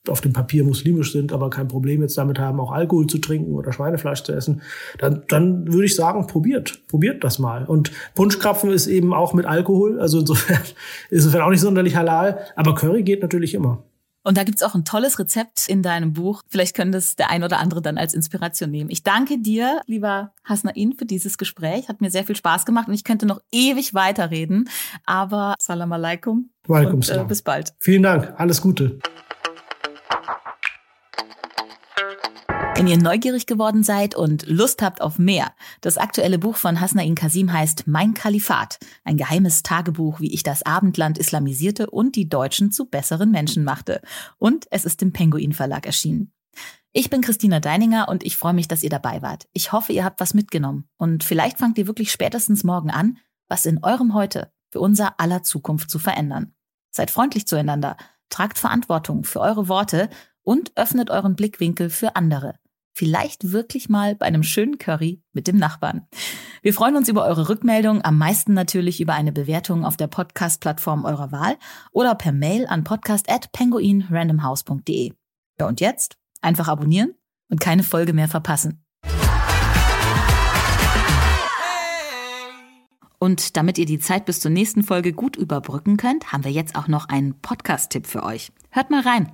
auf dem Papier muslimisch sind, aber kein Problem jetzt damit haben, auch Alkohol zu trinken oder Schweinefleisch zu essen, dann, dann würde ich sagen, probiert, probiert das mal. Und Punschkrapfen ist eben auch mit Alkohol, also insofern, insofern auch nicht sonderlich halal, aber Curry geht natürlich immer. Und da gibt's auch ein tolles Rezept in deinem Buch. Vielleicht könnte es der ein oder andere dann als Inspiration nehmen. Ich danke dir, lieber Hasnain, für dieses Gespräch. Hat mir sehr viel Spaß gemacht und ich könnte noch ewig weiterreden. Aber Salam alaikum. und, äh, bis bald. Vielen Dank. Alles Gute. Wenn ihr neugierig geworden seid und Lust habt auf mehr, das aktuelle Buch von Hasnain Kasim heißt Mein Kalifat, ein geheimes Tagebuch, wie ich das Abendland islamisierte und die Deutschen zu besseren Menschen machte. Und es ist im Penguin Verlag erschienen. Ich bin Christina Deininger und ich freue mich, dass ihr dabei wart. Ich hoffe, ihr habt was mitgenommen und vielleicht fangt ihr wirklich spätestens morgen an, was in eurem Heute für unser aller Zukunft zu verändern. Seid freundlich zueinander, tragt Verantwortung für eure Worte und öffnet euren Blickwinkel für andere vielleicht wirklich mal bei einem schönen Curry mit dem Nachbarn. Wir freuen uns über eure Rückmeldung, am meisten natürlich über eine Bewertung auf der Podcast-Plattform eurer Wahl oder per Mail an podcast@penguinrandomhouse.de. Ja, und jetzt einfach abonnieren und keine Folge mehr verpassen. Und damit ihr die Zeit bis zur nächsten Folge gut überbrücken könnt, haben wir jetzt auch noch einen Podcast-Tipp für euch. Hört mal rein.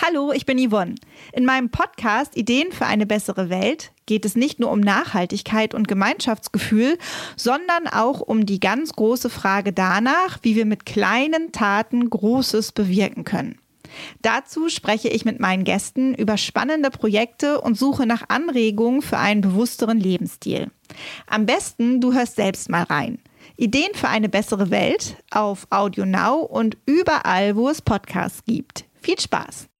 Hallo, ich bin Yvonne. In meinem Podcast Ideen für eine bessere Welt geht es nicht nur um Nachhaltigkeit und Gemeinschaftsgefühl, sondern auch um die ganz große Frage danach, wie wir mit kleinen Taten Großes bewirken können. Dazu spreche ich mit meinen Gästen über spannende Projekte und suche nach Anregungen für einen bewussteren Lebensstil. Am besten, du hörst selbst mal rein. Ideen für eine bessere Welt auf Audio Now und überall, wo es Podcasts gibt. Viel Spaß!